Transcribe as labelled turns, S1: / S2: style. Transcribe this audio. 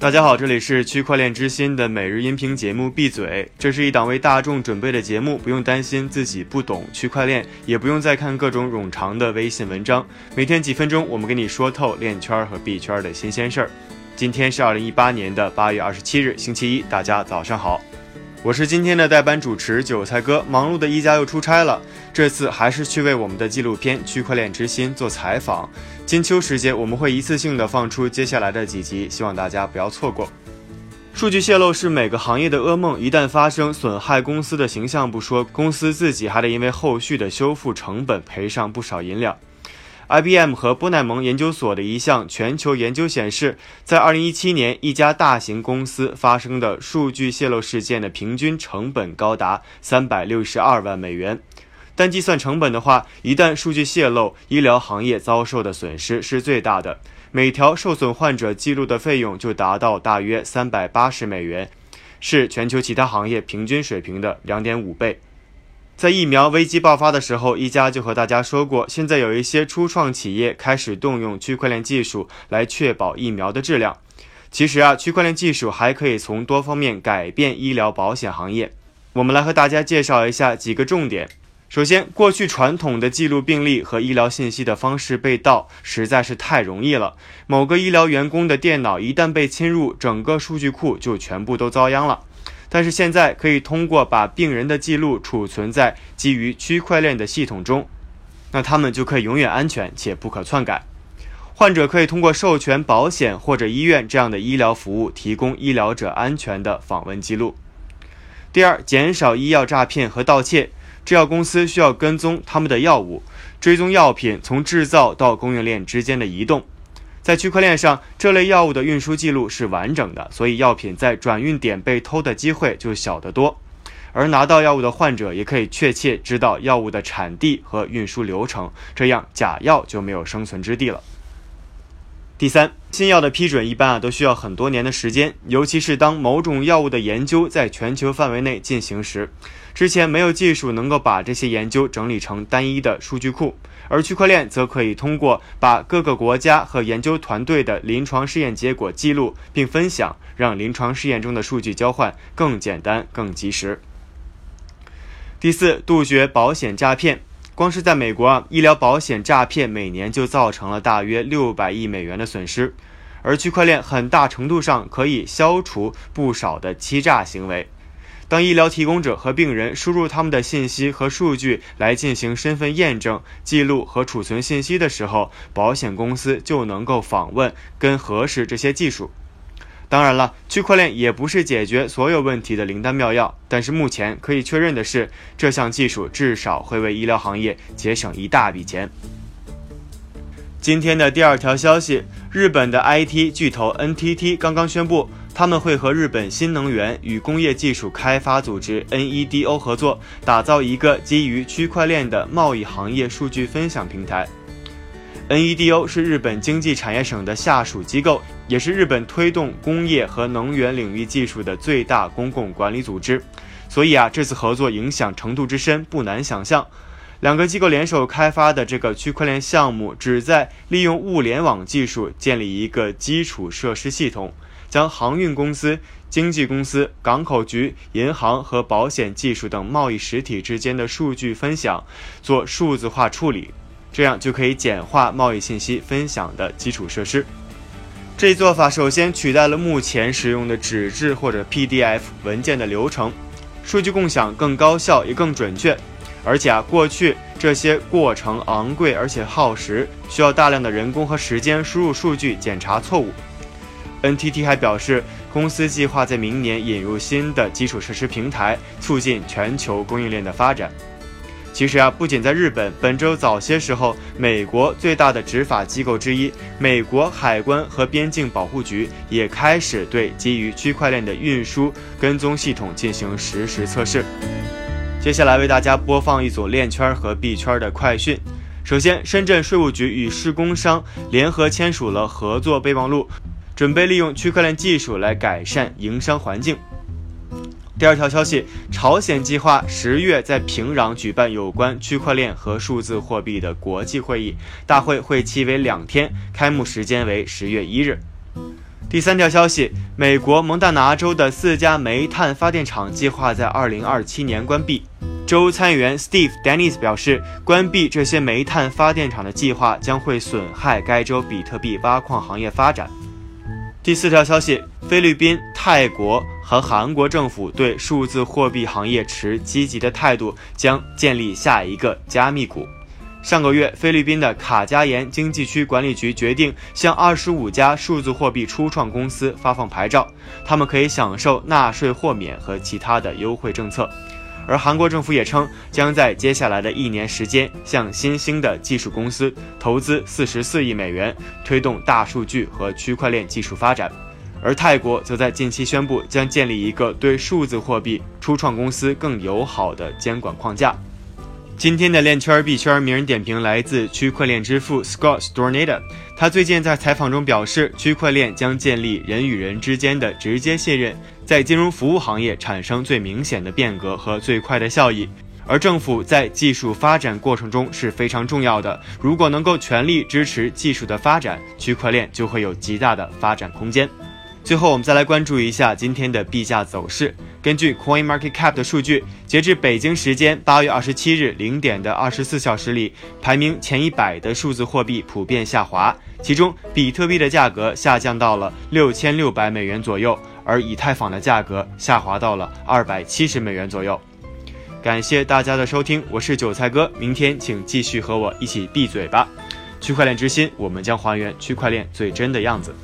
S1: 大家好，这里是区块链之心的每日音频节目。闭嘴，这是一档为大众准备的节目，不用担心自己不懂区块链，也不用再看各种冗长的微信文章。每天几分钟，我们跟你说透链圈和币圈的新鲜事儿。今天是二零一八年的八月二十七日，星期一，大家早上好。我是今天的代班主持韭菜哥，忙碌的一家又出差了，这次还是去为我们的纪录片《区块链之心》做采访。金秋时节，我们会一次性的放出接下来的几集，希望大家不要错过。数据泄露是每个行业的噩梦，一旦发生，损害公司的形象不说，公司自己还得因为后续的修复成本赔上不少银两。IBM 和波奈蒙研究所的一项全球研究显示，在2017年，一家大型公司发生的数据泄露事件的平均成本高达362万美元。单计算成本的话，一旦数据泄露，医疗行业遭受的损失是最大的。每条受损患者记录的费用就达到大约380美元，是全球其他行业平均水平的2.5倍。在疫苗危机爆发的时候，一家就和大家说过，现在有一些初创企业开始动用区块链技术来确保疫苗的质量。其实啊，区块链技术还可以从多方面改变医疗保险行业。我们来和大家介绍一下几个重点。首先，过去传统的记录病例和医疗信息的方式被盗实在是太容易了。某个医疗员工的电脑一旦被侵入，整个数据库就全部都遭殃了。但是现在可以通过把病人的记录储存在基于区块链的系统中，那他们就可以永远安全且不可篡改。患者可以通过授权保险或者医院这样的医疗服务，提供医疗者安全的访问记录。第二，减少医药诈骗和盗窃。制药公司需要跟踪他们的药物，追踪药品从制造到供应链之间的移动。在区块链上，这类药物的运输记录是完整的，所以药品在转运点被偷的机会就小得多。而拿到药物的患者也可以确切知道药物的产地和运输流程，这样假药就没有生存之地了。第三，新药的批准一般啊都需要很多年的时间，尤其是当某种药物的研究在全球范围内进行时，之前没有技术能够把这些研究整理成单一的数据库，而区块链则可以通过把各个国家和研究团队的临床试验结果记录并分享，让临床试验中的数据交换更简单、更及时。第四，杜绝保险诈骗。光是在美国啊，医疗保险诈骗每年就造成了大约六百亿美元的损失，而区块链很大程度上可以消除不少的欺诈行为。当医疗提供者和病人输入他们的信息和数据来进行身份验证、记录和储存信息的时候，保险公司就能够访问跟核实这些技术。当然了，区块链也不是解决所有问题的灵丹妙药，但是目前可以确认的是，这项技术至少会为医疗行业节省一大笔钱。今天的第二条消息，日本的 IT 巨头 NTT 刚刚宣布，他们会和日本新能源与工业技术开发组织 NEDO 合作，打造一个基于区块链的贸易行业数据分享平台。NEDO 是日本经济产业省的下属机构，也是日本推动工业和能源领域技术的最大公共管理组织。所以啊，这次合作影响程度之深，不难想象。两个机构联手开发的这个区块链项目，旨在利用物联网技术建立一个基础设施系统，将航运公司、经纪公司、港口局、银行和保险技术等贸易实体之间的数据分享做数字化处理。这样就可以简化贸易信息分享的基础设施。这一做法首先取代了目前使用的纸质或者 PDF 文件的流程，数据共享更高效也更准确。而且啊，过去这些过程昂贵而且耗时，需要大量的人工和时间输入数据检查错误。NTT 还表示，公司计划在明年引入新的基础设施平台，促进全球供应链的发展。其实啊，不仅在日本，本周早些时候，美国最大的执法机构之一——美国海关和边境保护局也开始对基于区块链的运输跟踪系统进行实时测试。接下来为大家播放一组链圈和币圈的快讯。首先，深圳税务局与市工商联合签署了合作备忘录，准备利用区块链技术来改善营商环境。第二条消息，朝鲜计划十月在平壤举办有关区块链和数字货币的国际会议，大会会期为两天，开幕时间为十月一日。第三条消息，美国蒙大拿州的四家煤炭发电厂计划在二零二七年关闭。州参议员 Steve Dennis 表示，关闭这些煤炭发电厂的计划将会损害该州比特币挖矿行业发展。第四条消息，菲律宾、泰国和韩国政府对数字货币行业持积极的态度，将建立下一个加密股。上个月，菲律宾的卡加延经济区管理局决定向二十五家数字货币初创公司发放牌照，他们可以享受纳税豁免和其他的优惠政策。而韩国政府也称，将在接下来的一年时间向新兴的技术公司投资四十四亿美元，推动大数据和区块链技术发展。而泰国则在近期宣布，将建立一个对数字货币初创公司更友好的监管框架。今天的链圈币圈名人点评来自区块链之父 Scott Stornada。他最近在采访中表示，区块链将建立人与人之间的直接信任，在金融服务行业产生最明显的变革和最快的效益。而政府在技术发展过程中是非常重要的，如果能够全力支持技术的发展，区块链就会有极大的发展空间。最后，我们再来关注一下今天的币价走势。根据 Coin Market Cap 的数据，截至北京时间八月二十七日零点的二十四小时里，排名前一百的数字货币普遍下滑。其中，比特币的价格下降到了六千六百美元左右，而以太坊的价格下滑到了二百七十美元左右。感谢大家的收听，我是韭菜哥。明天请继续和我一起闭嘴吧。区块链之心，我们将还原区块链最真的样子。